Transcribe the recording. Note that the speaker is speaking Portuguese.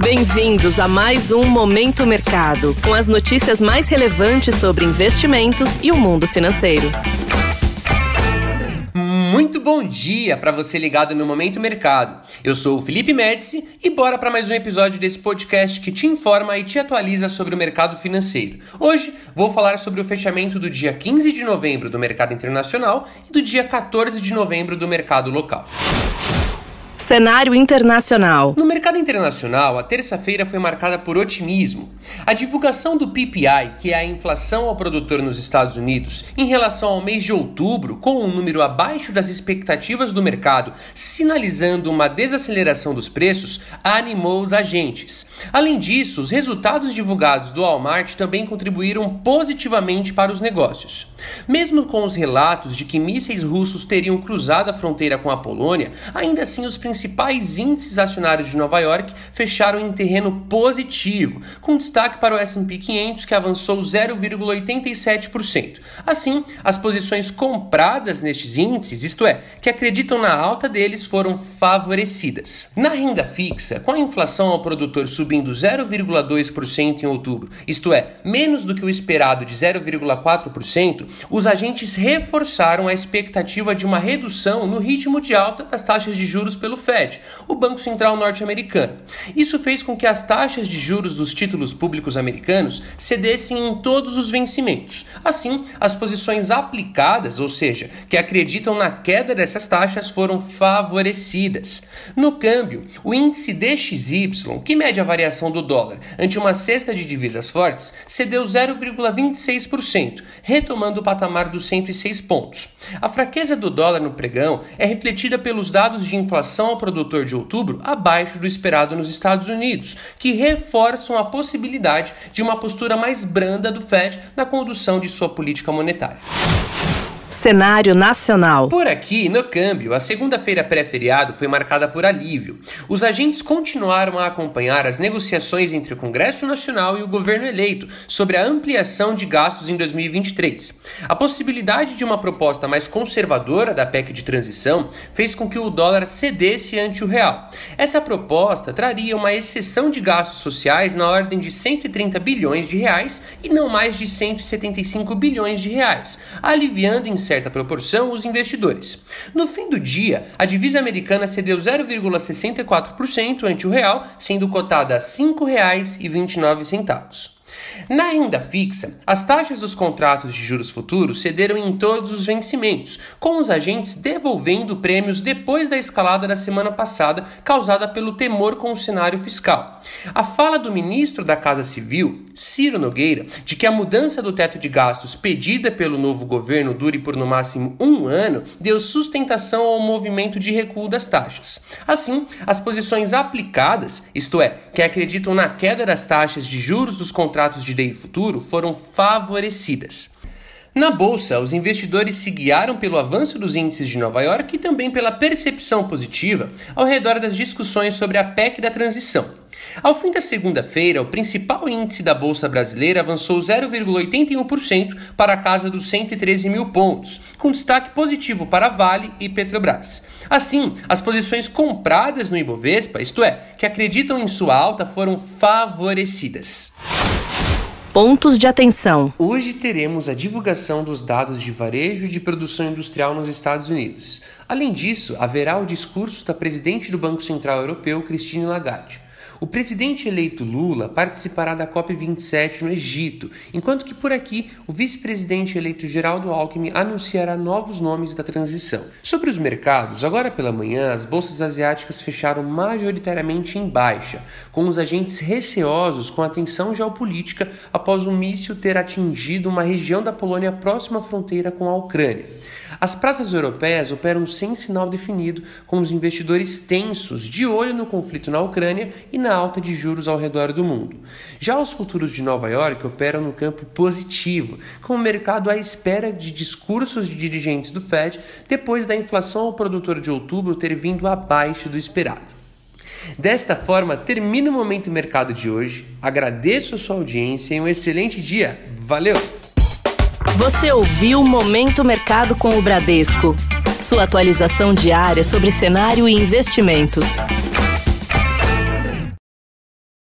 Bem-vindos a mais um Momento Mercado, com as notícias mais relevantes sobre investimentos e o mundo financeiro. Muito bom dia para você ligado no Momento Mercado. Eu sou o Felipe Médici e bora para mais um episódio desse podcast que te informa e te atualiza sobre o mercado financeiro. Hoje vou falar sobre o fechamento do dia 15 de novembro do mercado internacional e do dia 14 de novembro do mercado local. Cenário internacional. No mercado internacional, a terça-feira foi marcada por otimismo. A divulgação do PPI, que é a inflação ao produtor nos Estados Unidos, em relação ao mês de outubro, com um número abaixo das expectativas do mercado, sinalizando uma desaceleração dos preços, animou os agentes. Além disso, os resultados divulgados do Walmart também contribuíram positivamente para os negócios. Mesmo com os relatos de que mísseis russos teriam cruzado a fronteira com a Polônia, ainda assim os principais índices acionários de Nova York fecharam em terreno positivo, com destaque para o S&P 500 que avançou 0,87%. Assim, as posições compradas nestes índices, isto é, que acreditam na alta deles, foram favorecidas. Na renda fixa, com a inflação ao produtor subindo 0,2% em outubro, isto é, menos do que o esperado de 0,4%, os agentes reforçaram a expectativa de uma redução no ritmo de alta das taxas de juros pelo Fed, o Banco Central norte-americano. Isso fez com que as taxas de juros dos títulos públicos americanos cedessem em todos os vencimentos. Assim, as posições aplicadas, ou seja, que acreditam na queda dessas taxas, foram favorecidas. No câmbio, o índice DXY, que mede a variação do dólar ante uma cesta de divisas fortes, cedeu 0,26%, retomando o patamar dos 106 pontos. A fraqueza do dólar no pregão é refletida pelos dados de inflação produtor de outubro abaixo do esperado nos Estados Unidos, que reforçam a possibilidade de uma postura mais branda do Fed na condução de sua política monetária. Cenário nacional. Por aqui, no câmbio, a segunda-feira pré-feriado foi marcada por alívio. Os agentes continuaram a acompanhar as negociações entre o Congresso Nacional e o governo eleito sobre a ampliação de gastos em 2023. A possibilidade de uma proposta mais conservadora da PEC de transição fez com que o dólar cedesse ante o real. Essa proposta traria uma exceção de gastos sociais na ordem de 130 bilhões de reais e não mais de 175 bilhões de reais, aliviando em certa proporção os investidores. No fim do dia, a divisa americana cedeu 0,64% ante o real, sendo cotada a R$ 5,29. Na renda fixa, as taxas dos contratos de juros futuros cederam em todos os vencimentos, com os agentes devolvendo prêmios depois da escalada da semana passada causada pelo temor com o cenário fiscal. A fala do ministro da Casa Civil, Ciro Nogueira, de que a mudança do teto de gastos pedida pelo novo governo dure por no máximo um ano, deu sustentação ao movimento de recuo das taxas. Assim, as posições aplicadas, isto é, que acreditam na queda das taxas de juros dos contratos de DI futuro, foram favorecidas. Na bolsa, os investidores se guiaram pelo avanço dos índices de Nova York e também pela percepção positiva ao redor das discussões sobre a PEC da transição. Ao fim da segunda-feira, o principal índice da Bolsa Brasileira avançou 0,81% para a casa dos 113 mil pontos, com destaque positivo para Vale e Petrobras. Assim, as posições compradas no Ibovespa, isto é, que acreditam em sua alta, foram favorecidas. Pontos de atenção. Hoje teremos a divulgação dos dados de varejo e de produção industrial nos Estados Unidos. Além disso, haverá o discurso da presidente do Banco Central Europeu, Christine Lagarde. O presidente eleito Lula participará da COP27 no Egito, enquanto que por aqui o vice-presidente eleito Geraldo Alckmin anunciará novos nomes da transição. Sobre os mercados, agora pela manhã as bolsas asiáticas fecharam majoritariamente em baixa, com os agentes receosos com a tensão geopolítica após o míssil ter atingido uma região da Polônia próxima à fronteira com a Ucrânia. As praças europeias operam sem sinal definido, com os investidores tensos de olho no conflito na Ucrânia e na alta de juros ao redor do mundo. Já os futuros de Nova York operam no campo positivo, com o mercado à espera de discursos de dirigentes do Fed depois da inflação ao produtor de outubro ter vindo abaixo do esperado. Desta forma, termina o Momento Mercado de hoje. Agradeço a sua audiência e um excelente dia. Valeu! Você ouviu Momento Mercado com o Bradesco. Sua atualização diária sobre cenário e investimentos.